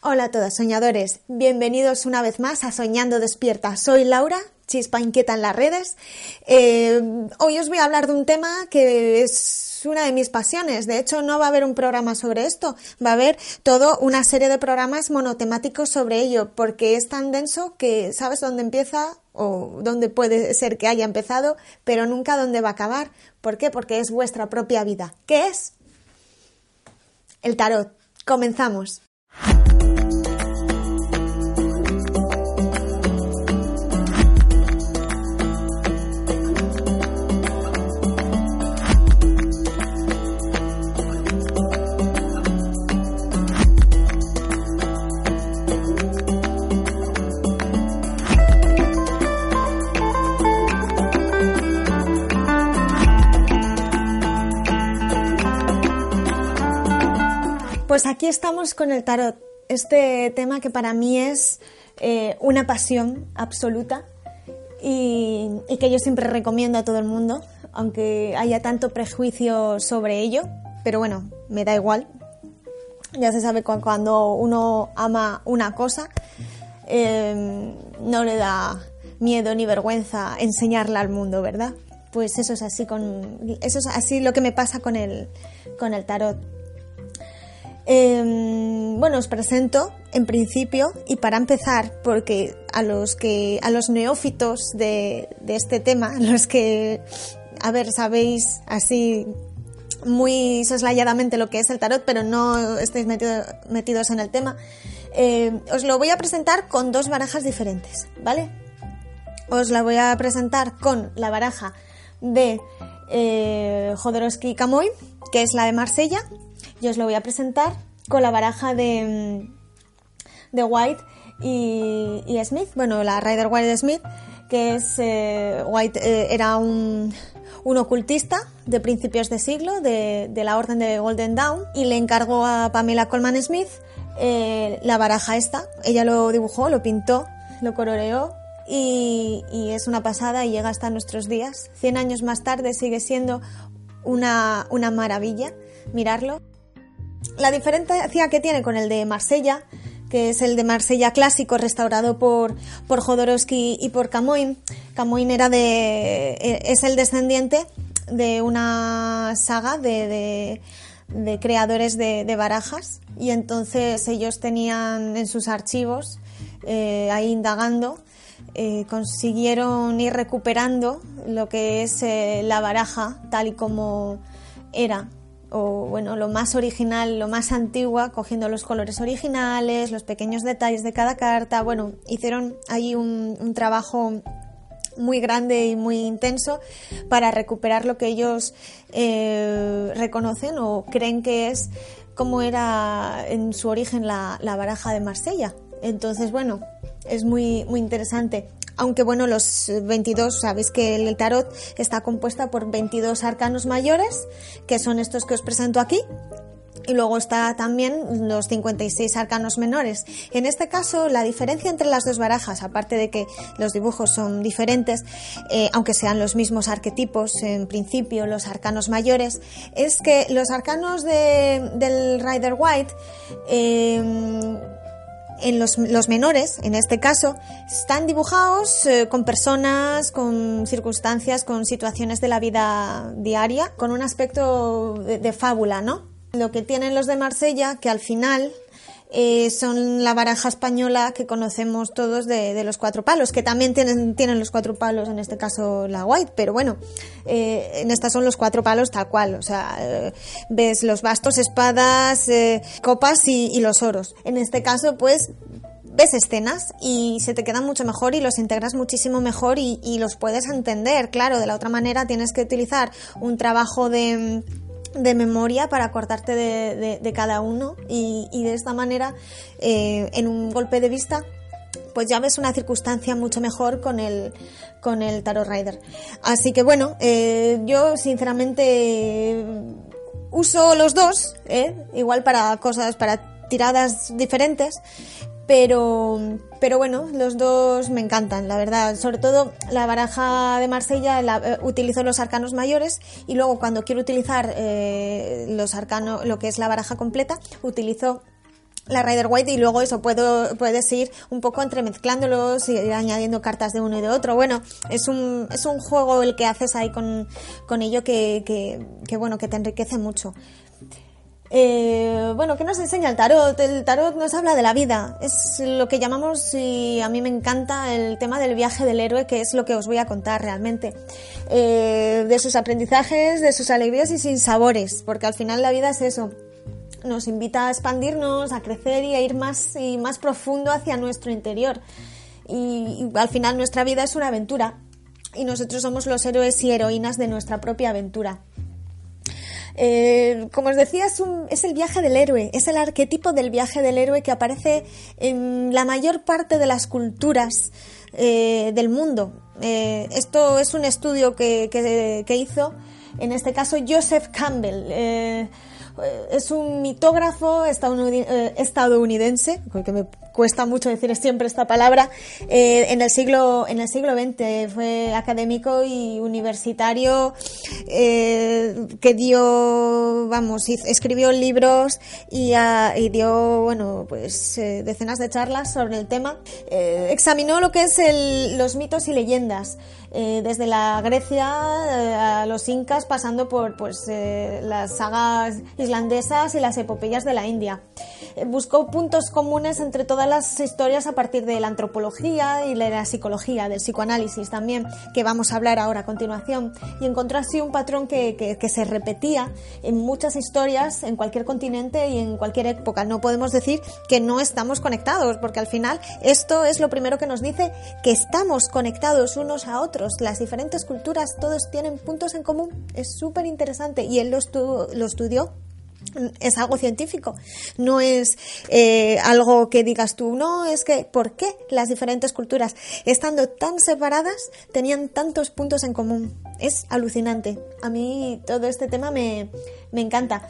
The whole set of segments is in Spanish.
Hola a todos soñadores, bienvenidos una vez más a Soñando Despierta. Soy Laura, chispa inquieta en las redes. Eh, hoy os voy a hablar de un tema que es una de mis pasiones. De hecho, no va a haber un programa sobre esto, va a haber toda una serie de programas monotemáticos sobre ello, porque es tan denso que sabes dónde empieza o dónde puede ser que haya empezado, pero nunca dónde va a acabar. ¿Por qué? Porque es vuestra propia vida. ¿Qué es? El tarot. Comenzamos. Pues aquí estamos con el tarot, este tema que para mí es eh, una pasión absoluta y, que yo siempre recomiendo a todo el mundo, aunque haya tanto prejuicio sobre ello, pero bueno, me da igual. Ya se sabe cuando uno ama una cosa, em, no le da miedo ni vergüenza enseñarla al mundo, ¿verdad? Pues eso es así con eso es así lo que me pasa con el con el tarot. Em, bueno, os presento en principio y para empezar, porque a los que a los neófitos de, este tema, los que, a ver, sabéis así muy soslayadamente lo que es el tarot, pero no estáis metidos en el tema, em, os lo voy a presentar con dos barajas diferentes, ¿vale? Os la voy a presentar con la baraja de eh, Jodorowsky Camoy, que es la de Marsella, yo os lo voy a presentar con la baraja de, mm, de White y, Smith, bueno, la Rider White Smith, que es eh, White eh, era un, un, ocultista de principios de siglo de, la orden de Golden Dawn y le encargó a Pamela Coleman Smith eh, la baraja esta. Ella lo dibujó, lo pintó, lo coloreó y, y, es una pasada y llega hasta nuestros días. Cien años más tarde sigue siendo una, una maravilla mirarlo. La diferencia que tiene con el de Marsella, que es el de Marsella clásico restaurado por, por Jodorowsky y por Camoin. Camoin era de, e, es el descendiente de una saga de, creadores de, barajas y entonces ellos tenían en sus archivos, eh, ahí indagando, eh, consiguieron ir recuperando lo que es eh, la baraja tal y como era o bueno, lo más original, lo más antigua, cogiendo los colores originales, los pequeños detalles de cada carta. Bueno, hicieron ahí un, trabajo muy grande y muy intenso para recuperar lo que ellos eh, reconocen o creen que es como era en su origen la, la baraja de Marsella. Entonces, bueno, es muy, muy interesante aunque bueno, los 22, sabéis que el tarot está compuesta por 22 arcanos mayores, que son estos que os presento aquí, y luego está también los 56 arcanos menores. En este caso, la diferencia entre las dos barajas, aparte de que los dibujos son diferentes, eh, aunque sean los mismos arquetipos, en principio los arcanos mayores, es que los arcanos del Rider White eh, en los, menores, en este caso, están dibujados eh, con personas, con circunstancias, con situaciones de la vida diaria, con un aspecto de fábula, ¿no? Lo que tienen los de Marsella, que al final eh, son la baraja española que conocemos todos de, los cuatro palos, que también tienen, tienen los cuatro palos, en este caso la white, pero bueno, eh, en estas son los cuatro palos tal cual, o sea, eh, ves los bastos, espadas, copas y, los oros. En este caso, pues ves escenas y se te quedan mucho mejor y los integras muchísimo mejor y, y, los puedes entender. Claro, de la otra manera tienes que utilizar un trabajo de de memoria para acordarte de, cada uno y, de esta manera eh, en un golpe de vista pues ya ves una circunstancia mucho mejor con el con el tarot rider así que bueno eh, yo sinceramente uso los dos ¿eh? igual para cosas para tiradas diferentes pero, pero bueno, los dos me encantan, la verdad. Sobre todo la baraja de Marsella eh, utilizo los arcanos mayores y luego cuando quiero utilizar eh, los arcanos, lo que es la baraja completa, utilizo la Rider White y luego eso puedo, puedes ir un poco entremezclándolos y ir añadiendo cartas de uno y de otro. Bueno, es un, es un juego el que haces ahí con, con ello que, que, que, bueno, que te enriquece mucho. Eh, bueno, ¿qué nos enseña el tarot? El tarot nos habla de la vida. Es lo que llamamos, y a mí me encanta, el tema del viaje del héroe, que es lo que os voy a contar realmente. Eh, de sus aprendizajes, de sus alegrías y sin sabores, porque al final la vida es eso nos invita a expandirnos, a crecer y a ir más y más profundo hacia nuestro interior. Y, al final nuestra vida es una aventura y nosotros somos los héroes y heroínas de nuestra propia aventura. Eh, como os decía, es, es, el viaje del héroe, es el arquetipo del viaje del héroe que aparece en la mayor parte de las culturas eh, del mundo. Eh, esto es un estudio que, hizo, en este caso, Joseph Campbell es un mitógrafo eh, estadounidense, que me cuesta mucho decir siempre esta palabra, eh, en, el siglo, en el siglo XX fue académico y universitario eh, que dio, vamos, escribió libros y, dio, bueno, pues decenas de charlas sobre el tema. examinó lo que es los mitos y leyendas. Desde la Grecia a los incas pasando por pues las sagas islandesas y las epopeyas de la India. Eh, buscó puntos comunes entre todas las historias a partir de la antropología y de la psicología, del psicoanálisis también, que vamos a hablar ahora a continuación, y encontró así un patrón que, que, se repetía en muchas historias, en cualquier continente y en cualquier época. No podemos decir que no estamos conectados, porque al final esto es lo primero que nos dice que estamos conectados unos a otros. Las diferentes culturas, todos tienen puntos en común. Es súper interesante y él lo, lo estudió es algo científico, no es eh, algo que digas tú, no, es que ¿por qué las diferentes culturas, estando tan separadas, tenían tantos puntos en común? Es alucinante. A mí todo este tema me, me encanta.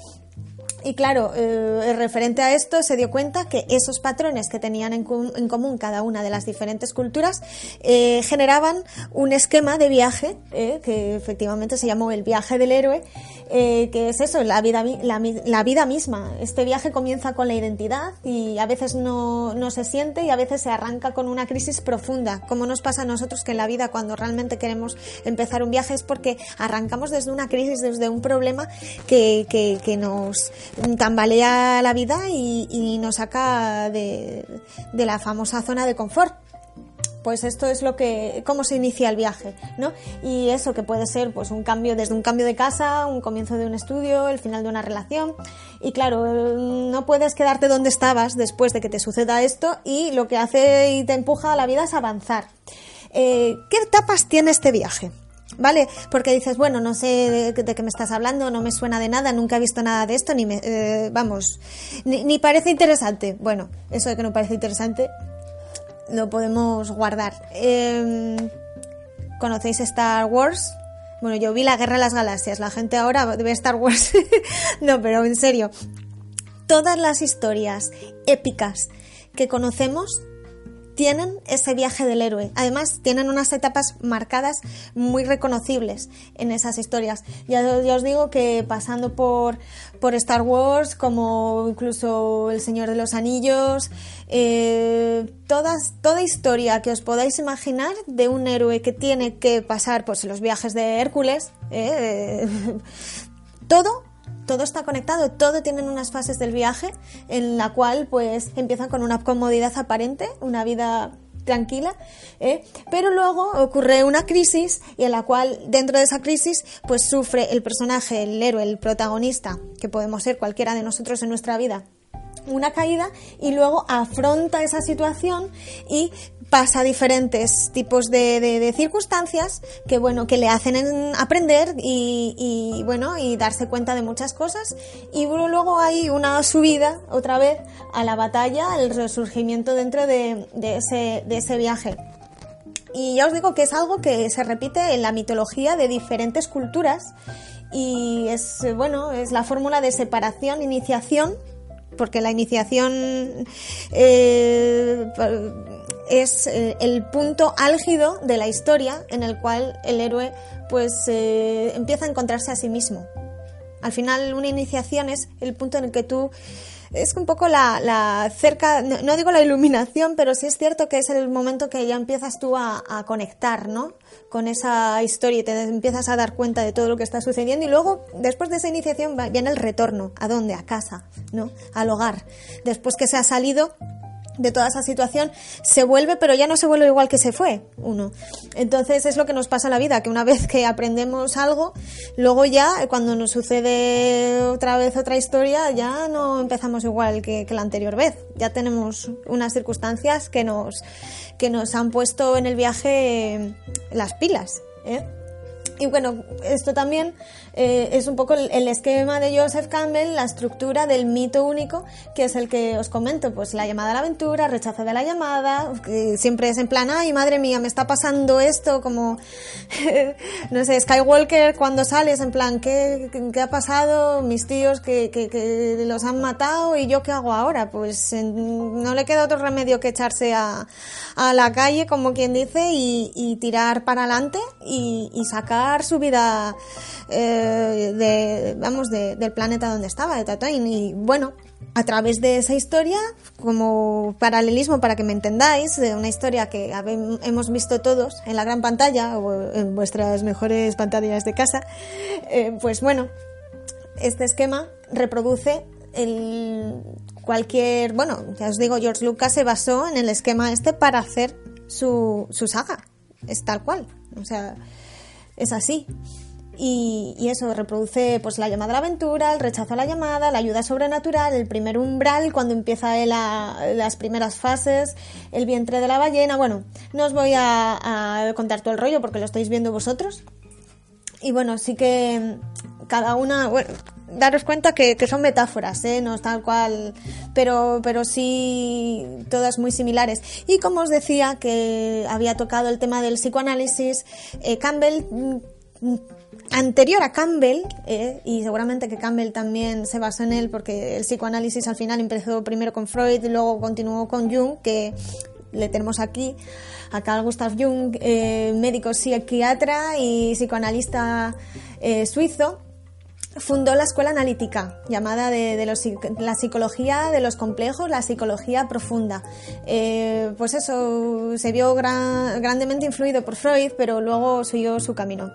Y claro, eh, referente a esto se dio cuenta que esos patrones que tenían en, común cada una de las diferentes culturas eh, generaban un esquema de viaje eh, que efectivamente se llamó el viaje del héroe, que es eso, la vida, la, vida misma. Este viaje comienza con la identidad y a veces no, no se siente y a veces se arranca con una crisis profunda, como nos pasa a nosotros que en la vida cuando realmente queremos empezar un viaje es porque arrancamos desde una crisis, desde un problema que, que, que nos tambalea la vida y, nos saca de, la famosa zona de confort pues esto es lo que cómo se inicia el viaje, ¿no? Y eso que puede ser pues un cambio desde un cambio de casa, un comienzo de un estudio, el final de una relación y claro, no puedes quedarte donde estabas después de que te suceda esto y lo que hace y te empuja a la vida es avanzar. Eh, ¿Qué etapas tiene este viaje? ¿Vale? Porque dices, bueno, no sé de, qué me estás hablando, no me suena de nada, nunca he visto nada de esto, ni me, eh, vamos, ni, parece interesante. Bueno, eso de que no parece interesante lo podemos guardar. Em, ¿Conocéis Star Wars? Bueno, yo vi la Guerra de las Galaxias, la gente ahora ve Star Wars. no, pero en serio, todas las historias épicas que conocemos tienen ese viaje del héroe. Además, tienen unas etapas marcadas muy reconocibles en esas historias. Ya, os digo que pasando por, por Star Wars, como incluso El Señor de los Anillos, eh, todas, toda historia que os podáis imaginar de un héroe que tiene que pasar pues, los viajes de Hércules, eh, todo todo está conectado, todo tienen unas fases del viaje en la cual pues empiezan con una comodidad aparente, una vida tranquila, ¿eh? pero luego ocurre una crisis y en la cual dentro de esa crisis pues sufre el personaje, el héroe, el protagonista, que podemos ser cualquiera de nosotros en nuestra vida, una caída y luego afronta esa situación y pasa diferentes tipos de, circunstancias que bueno que le hacen aprender y, bueno y darse cuenta de muchas cosas. Y luego hay una subida otra vez a la batalla el resurgimiento dentro de, ese, de ese viaje. Y ya os digo que es algo que se repite en la mitología de diferentes culturas y es bueno es la fórmula de separación iniciación porque la iniciación eh, es eh, el punto álgido de la historia en el cual el héroe pues eh, empieza a encontrarse a sí mismo. Al final una iniciación es el punto en el que tú es un poco la, cerca, no, digo la iluminación, pero sí es cierto que es el momento que ya empiezas tú a, conectar, ¿no? Con esa historia y te empiezas a dar cuenta de todo lo que está sucediendo y luego, después de esa iniciación, viene el retorno. ¿A dónde? A casa, ¿no? Al hogar. Después que se ha salido de toda esa situación, se vuelve, pero ya no se vuelve igual que se fue uno. Entonces es lo que nos pasa en la vida, que una vez que aprendemos algo, luego ya cuando nos sucede otra vez otra historia, ya no empezamos igual que, la anterior vez. Ya tenemos unas circunstancias que nos, que nos han puesto en el viaje las pilas. ¿eh? Y bueno, esto también eh, es un poco el, esquema de Joseph Campbell, la estructura del mito único, que es el que os comento, pues la llamada a la aventura, rechazo de la llamada, siempre es en plan, ay madre mía, me está pasando esto, como, no sé, Skywalker cuando sales, en plan, ¿qué, qué ha pasado? Mis tíos que, que, los han matado y yo qué hago ahora? Pues no le queda otro remedio que echarse a, a la calle, como quien dice, y, tirar para adelante y, y sacar su vida eh, de, vamos, del planeta donde estaba, de Tatooine. Y bueno, a través de esa historia, como paralelismo para que me entendáis, de una historia que hemos visto todos en la gran pantalla o en vuestras mejores pantallas de casa, eh, pues bueno, este esquema reproduce el cualquier, bueno, ya os digo, George Lucas se basó en el esquema este para hacer su, su saga, es tal cual, o sea, es así. Y, eso reproduce pues la llamada a la aventura, el rechazo a la llamada, la ayuda sobrenatural, el primer umbral cuando empieza las primeras fases, el vientre de la ballena. Bueno, no os voy a, contar todo el rollo porque lo estáis viendo vosotros. Y bueno, sí que cada una, bueno, daros cuenta que, son metáforas, ¿eh? no es tal cual, pero, pero sí todas muy similares. Y como os decía que había tocado el tema del psicoanálisis, eh, Campbell mm, anterior a Campbell, eh, y seguramente que Campbell también se basó en él porque el psicoanálisis al final empezó primero con Freud y luego continuó con Jung, que le tenemos aquí, a Carl Gustav Jung, médico psiquiatra y psicoanalista suizo, fundó la escuela analítica, llamada de, la psicología de los complejos, la psicología profunda. Eh, pues eso, se vio grandemente influido por Freud, pero luego siguió su camino.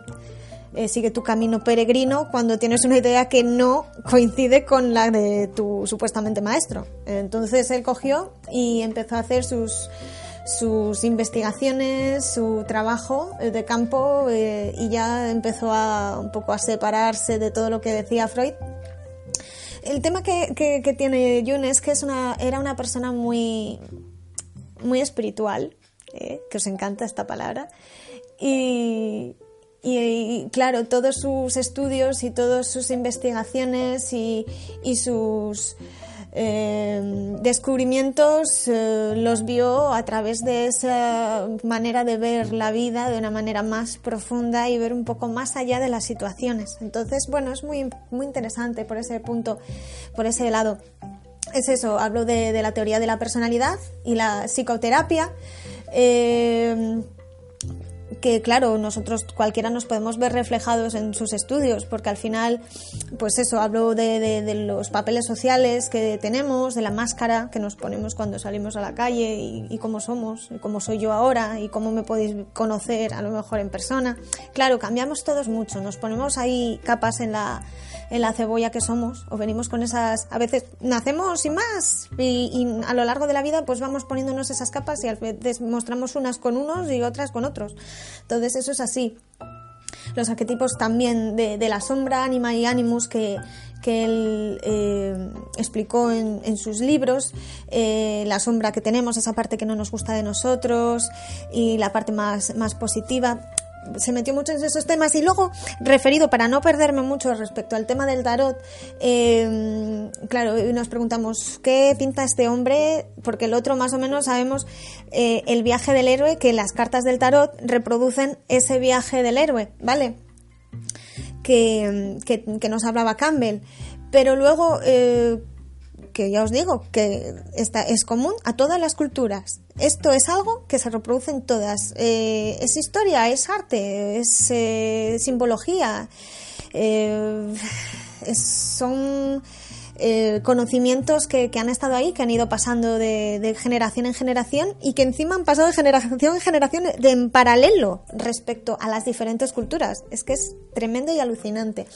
Eh, sigue tu camino peregrino cuando tienes una idea que no coincide con la de tu supuestamente maestro. Entonces él cogió y empezó a hacer sus sus investigaciones, su trabajo eh, de campo eh, y ya empezó a un poco a separarse de todo lo que decía Freud. El tema que, que, tiene Jung es que es una, era una persona muy, muy espiritual, eh, que os encanta esta palabra, y, y, claro, todos sus estudios y todas sus investigaciones y, y sus eh, descubrimientos eh, los vio a través de esa manera de ver la vida de una manera más profunda y ver un poco más allá de las situaciones. Entonces, bueno, es muy, muy interesante por ese punto, por ese lado. Es eso, hablo de, la teoría de la personalidad y la psicoterapia. Eh, que claro, nosotros cualquiera nos podemos ver reflejados en sus estudios, porque al final, pues eso, hablo de, los papeles sociales que tenemos, de la máscara que nos ponemos cuando salimos a la calle y, cómo somos, y cómo soy yo ahora, y cómo me podéis conocer a lo mejor en persona. Claro, cambiamos todos mucho, nos ponemos ahí capas en la, en la cebolla que somos, o venimos con esas, a veces nacemos sin más, y, a lo largo de la vida pues vamos poniéndonos esas capas y a mostramos unas con unos y otras con otros. Entonces eso es así. Los arquetipos también de, la sombra, anima y animus que, él eh, explicó en, sus libros, eh, la sombra que tenemos, esa parte que no nos gusta de nosotros y la parte más, más positiva se metió mucho en esos temas. Y luego referido para no perderme mucho respecto al tema del tarot eh, claro nos preguntamos qué pinta este hombre porque el otro más o menos sabemos eh, el viaje del héroe que las cartas del tarot reproducen ese viaje del héroe vale que, que, nos hablaba Campbell. Pero luego eh, que ya os digo, que esta es común a todas las culturas. Esto es algo que se reproduce en todas. Eh, es historia, es arte, es eh, simbología. Eh, son conocimientos que, han estado ahí, que han ido pasando de, generación en generación y que encima han pasado de generación en generación en paralelo respecto a las diferentes culturas. Es que es tremendo y alucinante.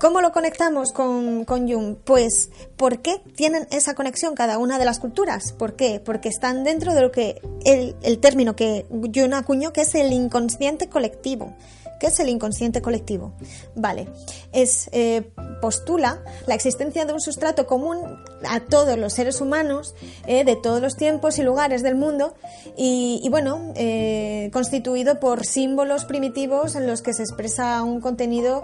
¿Cómo lo conectamos con, Jung? Pues, ¿por qué tienen esa conexión cada una de las culturas? ¿Por qué? Porque están dentro de lo que el, el término que Jung acuñó, que es el inconsciente colectivo. ¿Qué es el inconsciente colectivo? Vale, es eh, postula la existencia de un sustrato común a todos los seres humanos eh, de todos los tiempos y lugares del mundo y, bueno, eh, constituido por símbolos primitivos en los que se expresa un contenido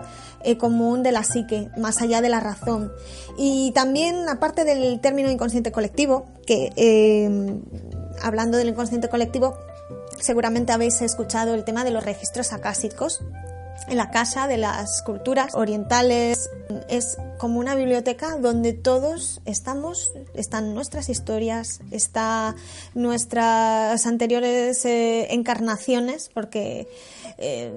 común de la psique, más allá de la razón. Y también, aparte del término inconsciente colectivo, que hablando del inconsciente colectivo, Seguramente habéis escuchado el tema de los registros acásicos. En la casa de las culturas orientales es como una biblioteca donde todos estamos, están nuestras historias, están nuestras anteriores eh, encarnaciones, porque eh,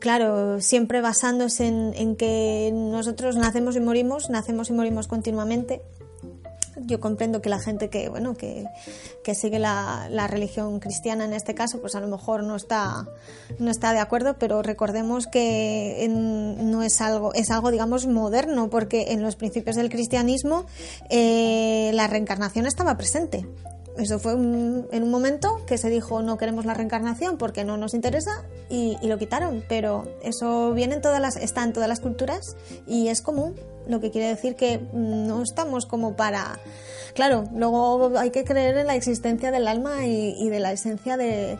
claro, siempre basándose en que nosotros nacemos y morimos, nacemos y morimos continuamente yo comprendo que la gente que, bueno, que, sigue la, religión cristiana en este caso, pues a lo mejor no está, no está de acuerdo, pero recordemos que no es algo, es algo, digamos, moderno, porque en los principios del cristianismo eh, la reencarnación estaba presente. Eso fue en un momento que se dijo no queremos la reencarnación porque no nos interesa y, y, lo quitaron, pero eso viene en todas las, está en todas las culturas y es común lo que quiere decir que no estamos como para... Claro, luego hay que creer en la existencia del alma y, de la esencia de,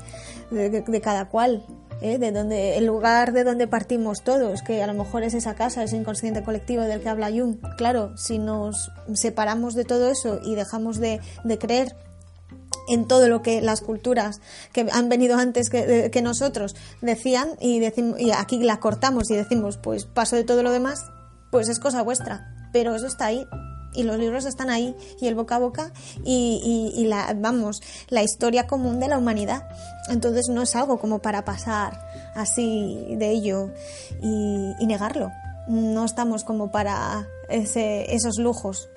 cada cual. ¿eh? de donde el lugar de donde partimos todos, que a lo mejor es esa casa, ese inconsciente colectivo del que habla Jung. Claro, si nos separamos de todo eso y dejamos de, creer en todo lo que las culturas que han venido antes que, que nosotros decían y, decimos, y aquí la cortamos y decimos pues paso de todo lo demás, pues es cosa vuestra, pero eso está ahí y los libros están ahí y el boca a boca y, la vamos la historia común de la humanidad. Entonces no es algo como para pasar así de ello y, negarlo. No estamos como para ese, esos lujos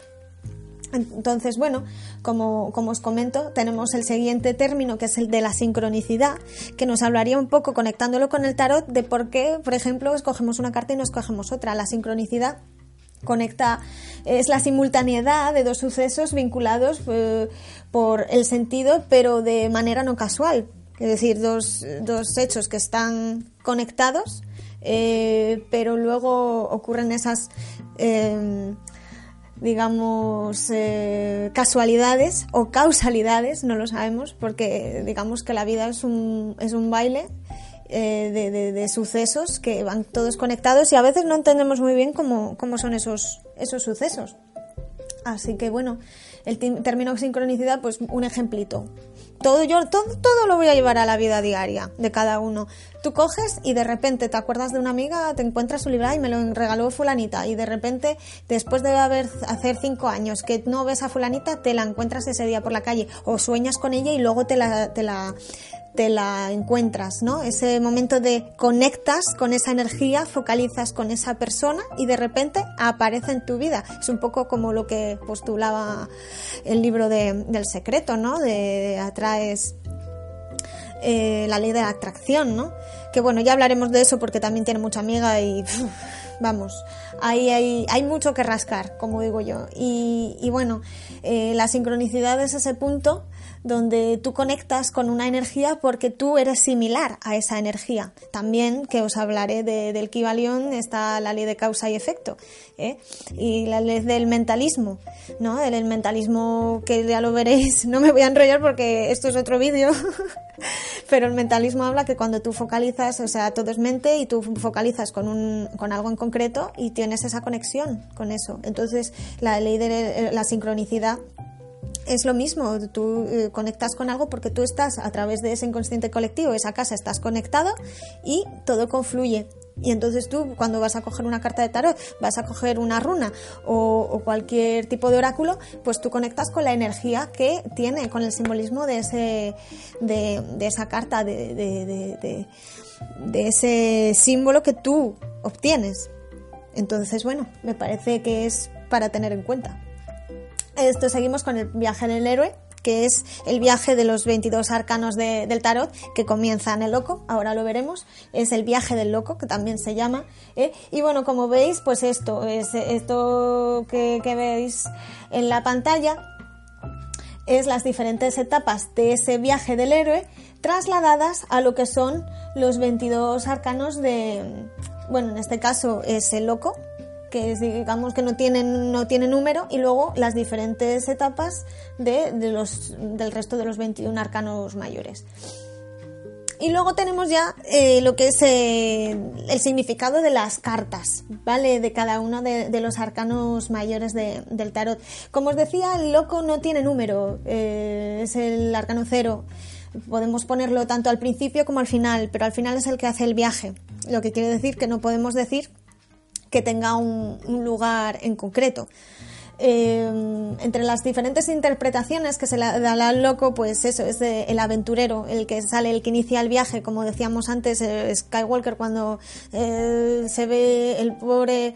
entonces, bueno, como, como, os comento, tenemos el siguiente término que es el de la sincronicidad, que nos hablaría un poco conectándolo con el tarot de por qué, por ejemplo, escogemos una carta y no escogemos otra. La sincronicidad conecta, es la simultaneidad de dos sucesos vinculados eh, por el sentido, pero de manera no casual. Es decir, dos, dos hechos que están conectados, eh, pero luego ocurren esas eh, digamos, eh, casualidades o causalidades, no lo sabemos, porque digamos que la vida es un, es un baile eh, de, de, sucesos que van todos conectados y a veces no entendemos muy bien cómo, cómo son esos, esos sucesos. Así que bueno, el término sincronicidad, pues un ejemplito. Todo, yo, todo, todo lo voy a llevar a la vida diaria de cada uno. Tú coges y de repente te acuerdas de una amiga, te encuentras su libro y me lo regaló fulanita y de repente después de haber hacer cinco años que no ves a fulanita te la encuentras ese día por la calle o sueñas con ella y luego te la, te la te la encuentras, ¿no? Ese momento de conectas con esa energía, focalizas con esa persona y de repente aparece en tu vida. Es un poco como lo que postulaba el libro del secreto, ¿no? De, atraes eh, la ley de la atracción, ¿no? Que bueno, ya hablaremos de eso porque también tiene mucha amiga y vamos, ahí hay, hay, mucho que rascar, como digo yo. Y, bueno, eh, la sincronicidad es ese punto donde tú conectas con una energía porque tú eres similar a esa energía. También, que os hablaré del Kibalión, está la ley de causa y efecto, ¿eh? y la ley del mentalismo, ¿no? El, mentalismo que ya lo veréis, no me voy a enrollar porque esto es otro vídeo, pero el mentalismo habla que cuando tú focalizas, o sea, todo es mente y tú focalizas con, un, con algo en concreto y tienes esa conexión con eso. Entonces, la ley de la sincronicidad es lo mismo, tú eh, conectas con algo porque tú estás a través de ese inconsciente colectivo, esa casa, estás conectado y todo confluye. Y entonces tú, cuando vas a coger una carta de tarot, vas a coger una runa o, cualquier tipo de oráculo, pues tú conectas con la energía que tiene, con el simbolismo de, ese, de, esa carta, de, de ese símbolo que tú obtienes. Entonces, bueno, me parece que es para tener en cuenta. Esto seguimos con el viaje del héroe, que es el viaje de los 22 arcanos del tarot que comienza en el loco, ahora lo veremos, es el viaje del loco, que también se llama. ¿eh? Y bueno, como veis, pues esto, es esto que, que veis en la pantalla es las diferentes etapas de ese viaje del héroe trasladadas a lo que son los 22 arcanos de, bueno, en este caso es el loco, que digamos que no tienen no tiene número y luego las diferentes etapas de, los del resto de los 21 arcanos mayores y luego tenemos ya eh, lo que es eh, el significado de las cartas, ¿vale? De cada uno de, los arcanos mayores del tarot. Como os decía, el loco no tiene número, eh, es el arcano cero. Podemos ponerlo tanto al principio como al final, pero al final es el que hace el viaje. Lo que quiere decir que no podemos decir que tenga un, lugar en concreto. Eh, entre las diferentes interpretaciones que se le da al loco, pues eso, es el aventurero, el que sale, el que inicia el viaje, como decíamos antes, eh, Skywalker cuando eh, se ve el pobre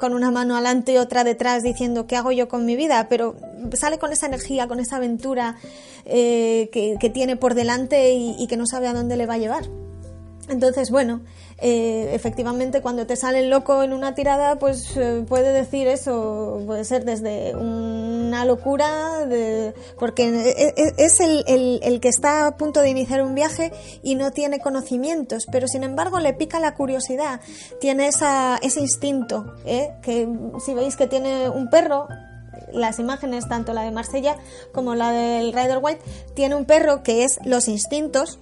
con una mano adelante y otra detrás diciendo, ¿qué hago yo con mi vida? Pero sale con esa energía, con esa aventura que, tiene por delante y que no sabe a dónde le va a llevar. Entonces, bueno, eh, efectivamente cuando te sale el loco en una tirada, pues eh, puede decir eso, puede ser desde una locura, de, porque e, e, es el, que está a punto de iniciar un viaje y no tiene conocimientos, pero sin embargo le pica la curiosidad, tiene esa, ese instinto, ¿eh? que si veis que tiene un perro, las imágenes, tanto la de Marsella como la del Rider White, tiene un perro que es los instintos,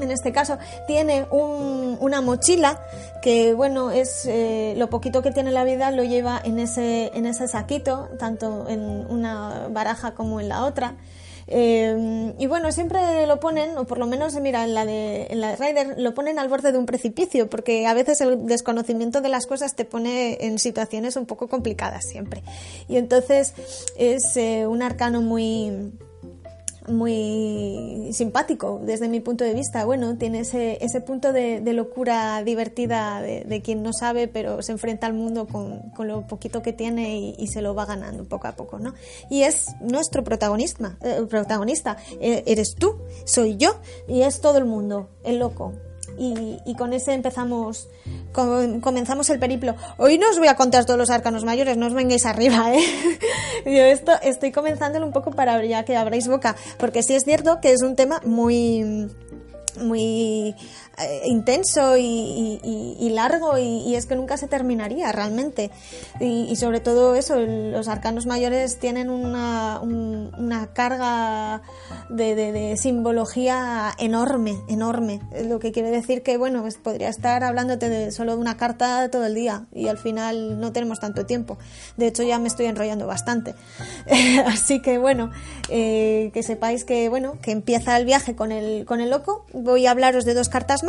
en este caso tiene una mochila que bueno es eh, lo poquito que tiene la vida lo lleva en ese en ese saquito tanto en una baraja como en la otra eh, y bueno, siempre lo ponen, o por lo menos, mira, en la de, en la de Ryder, lo ponen al borde de un precipicio, porque a veces el desconocimiento de las cosas te pone en situaciones un poco complicadas siempre. Y entonces es eh, un arcano muy, muy simpático desde mi punto de vista. Bueno, tiene ese, ese punto de, locura divertida de, quien no sabe, pero se enfrenta al mundo con, con lo poquito que tiene y, se lo va ganando poco a poco, ¿no? Y es nuestro protagonista, eh, protagonista. Eh, eres tú, soy yo y es todo el mundo, el loco, y, con ese empezamos, comenzamos el periplo. Hoy no os voy a contar todos los arcanos mayores, no os vengáis arriba, ¿eh? Yo esto estoy comenzándolo un poco para ya que abráis boca, porque sí es cierto que es un tema muy muy eh, intenso y, largo y, es que nunca se terminaría realmente. Y, sobre todo eso, los arcanos mayores tienen una, una carga de, simbología enorme, enorme. Lo que quiere decir que, bueno, pues podría estar hablándote de solo de una carta todo el día y al final no tenemos tanto tiempo. De hecho, ya me estoy enrollando bastante. Así que, bueno, eh, que sepáis que, bueno, que empieza el viaje con el, con el loco voy a hablaros de dos cartas más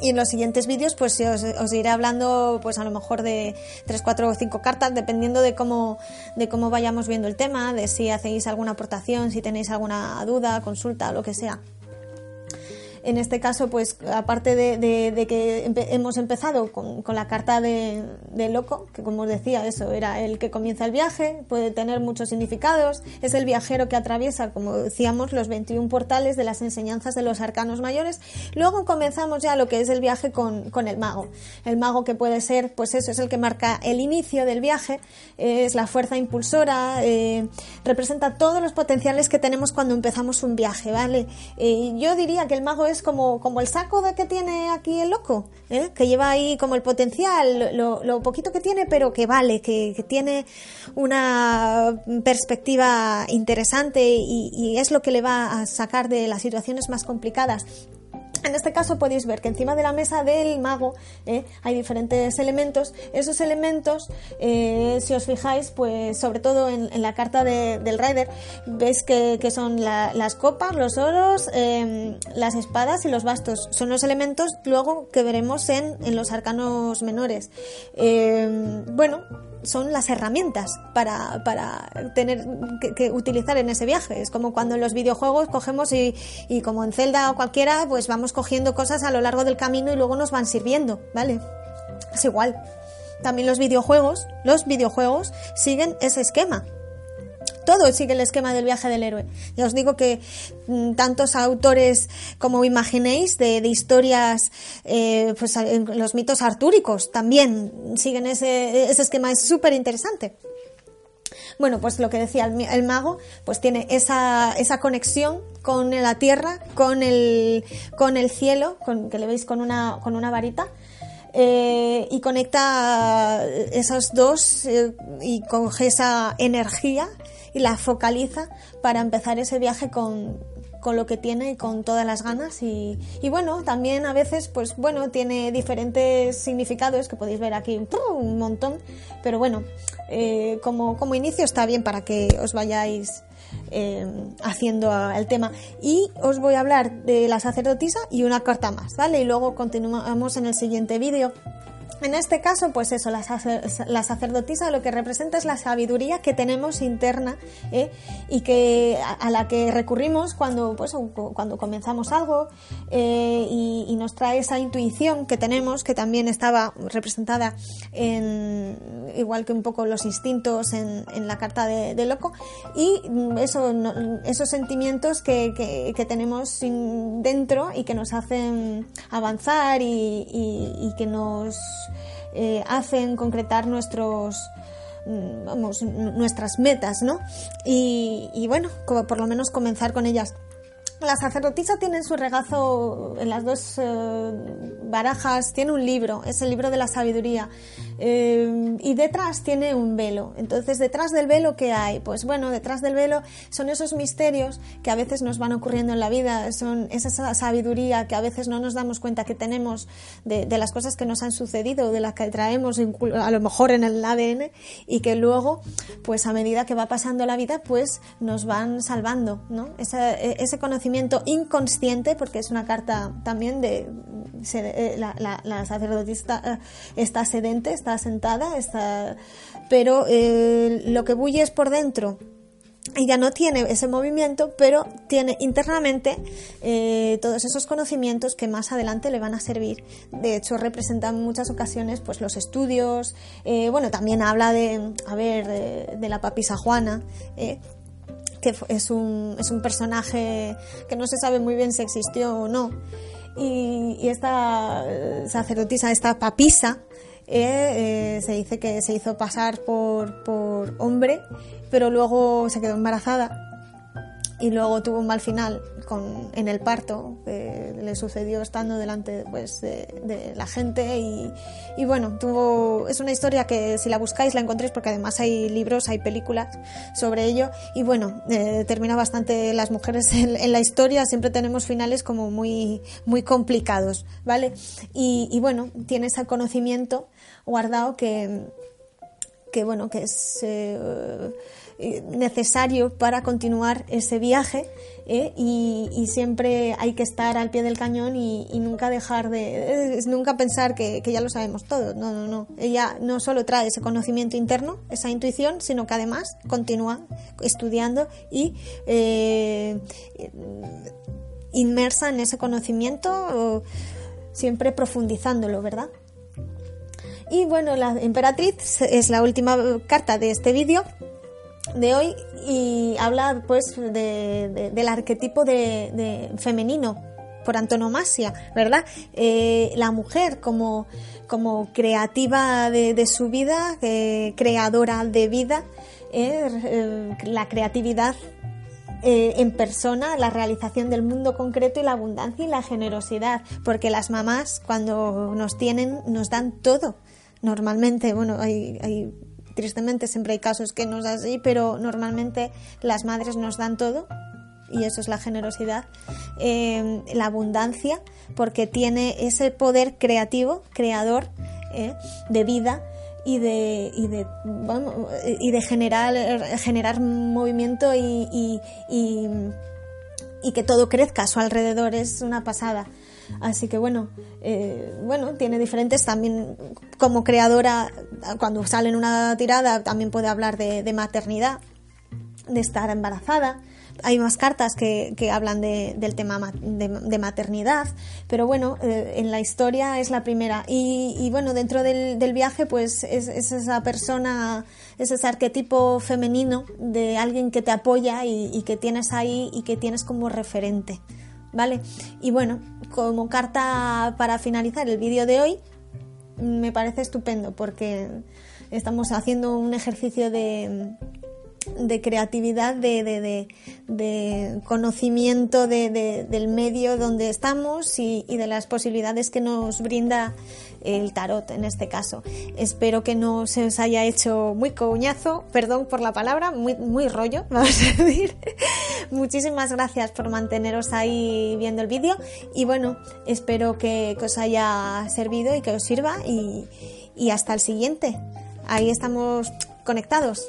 y en los siguientes vídeos pues os, iré hablando pues a lo mejor de tres, cuatro o cinco cartas dependiendo de cómo, de cómo vayamos viendo el tema, de si hacéis alguna aportación, si tenéis alguna duda, consulta, lo que sea. En este caso, pues aparte de, que hemos empezado con, la carta de, loco, que como os decía, eso era el que comienza el viaje, puede tener muchos significados, es el viajero que atraviesa, como decíamos, los 21 portales de las enseñanzas de los arcanos mayores. Luego comenzamos ya lo que es el viaje con, el mago. El mago que puede ser, pues eso, es el que marca el inicio del viaje, es la fuerza impulsora, eh, representa todos los potenciales que tenemos cuando empezamos un viaje, ¿vale? Eh, yo diría que el mago es como, como el saco de que tiene aquí el loco, ¿eh? que lleva ahí como el potencial, lo, poquito que tiene, pero que vale, que, tiene una perspectiva interesante y, es lo que le va a sacar de las situaciones más complicadas. En este caso podéis ver que encima de la mesa del mago eh, hay diferentes elementos. Esos elementos, eh, si os fijáis, pues sobre todo en, la carta del Rider, veis que, son las copas, los oros, em, las espadas y los bastos. Son los elementos luego que veremos en, los arcanos menores. Em, bueno, son las herramientas para, tener que, utilizar en ese viaje. Es como cuando en los videojuegos cogemos y, y, como en Zelda o cualquiera, pues vamos cogiendo cosas a lo largo del camino y luego nos van sirviendo, ¿vale? Es igual. también los videojuegos, los videojuegos siguen ese esquema todo sigue el esquema del viaje del héroe. Ya os digo que mm, tantos autores como imaginéis de, historias, eh, pues los mitos artúricos también siguen ese, esquema, es súper interesante. Bueno, pues lo que decía el, mago, pues tiene esa, esa conexión con la tierra, con el, con el cielo, con, que le veis con una, con una varita, eh, y conecta esos dos eh, y coge esa energía y la focaliza para empezar ese viaje con, con lo que tiene y con todas las ganas y, y, bueno, también a veces pues bueno, tiene diferentes significados que podéis ver aquí un montón, pero bueno, eh, como, como inicio está bien para que os vayáis eh, haciendo el tema. Y os voy a hablar de la sacerdotisa y una carta más, ¿vale? Y luego continuamos en el siguiente vídeo. En este caso, pues eso, la, sacerdotisa lo que representa es la sabiduría que tenemos interna ¿eh? y que a, la que recurrimos cuando, pues, cuando comenzamos algo eh, y, nos trae esa intuición que tenemos, que también estaba representada en, igual que un poco los instintos en, la carta de, loco, y eso, esos sentimientos que, tenemos dentro y que nos hacen avanzar y que nos eh, hacen concretar nuestros mm, vamos, nuestras metas, ¿no? Y, y bueno, como por lo menos comenzar con ellas. La sacerdotisa tiene en su regazo, en las dos eh, barajas, tiene un libro, es el libro de la sabiduría. Eh, y detrás tiene un velo. Entonces, detrás del velo, ¿qué hay? Pues bueno, detrás del velo son esos misterios que a veces nos van ocurriendo en la vida, son esa sabiduría que a veces no nos damos cuenta que tenemos de, las cosas que nos han sucedido, de las que traemos a lo mejor en el ADN y que luego, pues a medida que va pasando la vida, pues nos van salvando, ¿no? Ese, ese conocimiento inconsciente, porque es una carta también de, eh, la, sacerdotisa eh, está sedente, está sentada, está, pero eh, lo que bulle es por dentro. Ella no tiene ese movimiento, pero tiene internamente todos esos conocimientos que más adelante le van a servir. De hecho, representa en muchas ocasiones pues, los estudios. bueno, también habla de, a ver, de, la papisa Juana, que es un, es un personaje que no se sabe muy bien si existió o no. Y, esta sacerdotisa, esta papisa, eh, eh, se dice que se hizo pasar por, por hombre, pero luego se quedó embarazada y luego tuvo un mal final con, en el parto le sucedió estando delante pues, de, la gente y, y, bueno, tuvo, es una historia que si la buscáis la encontréis porque además hay libros, hay películas sobre ello y bueno, eh, termina bastante las mujeres en, la historia, siempre tenemos finales como muy, muy complicados, ¿vale? Y, y bueno, tiene ese conocimiento guardado que, que bueno, que es... necesario para continuar ese viaje ¿eh? y, siempre hay que estar al pie del cañón y, nunca dejar de nunca pensar que, ya lo sabemos todo. No no no. Ella no solo trae ese conocimiento interno esa intuición sino que además continúa estudiando y eh, inmersa en ese conocimiento siempre profundizándolo verdad y bueno, la emperatriz es la última carta de este vídeo de hoy y habla pues de, del arquetipo de, femenino por antonomasia, ¿verdad? Eh, la mujer como, como creativa de, su vida, eh, creadora de vida, eh, la creatividad en persona, la realización del mundo concreto y la abundancia y la generosidad, porque las mamás cuando nos tienen nos dan todo. Normalmente, bueno, hay, hay Tristemente siempre hay casos que no es así, pero normalmente las madres nos dan todo y eso es la generosidad, eh, la abundancia, porque tiene ese poder creativo, creador eh, de vida y de, y de, y de generar, generar movimiento y, y, y que todo crezca a su alrededor. Es una pasada. Así que bueno, eh, bueno, tiene diferentes también como creadora, cuando sale en una tirada también puede hablar de, maternidad de estar embarazada. Hay más cartas que, hablan del tema de, maternidad, pero bueno, eh, en la historia es la primera. Y, bueno, dentro del, viaje, pues es, esa persona, es ese arquetipo femenino de alguien que te apoya y, que tienes ahí y que tienes como referente. ¿Vale? Y bueno, como carta para finalizar el vídeo de hoy, me parece estupendo porque estamos haciendo un ejercicio de, de creatividad, de, de, conocimiento del medio donde estamos y, de las posibilidades que nos brinda el tarot en este caso. Espero que no se os haya hecho muy coñazo, perdón por la palabra, muy, muy rollo, vamos a decir. Muchísimas gracias por manteneros ahí viendo el vídeo y bueno, espero que, os haya servido y que os sirva y, y hasta el siguiente. Ahí estamos conectados.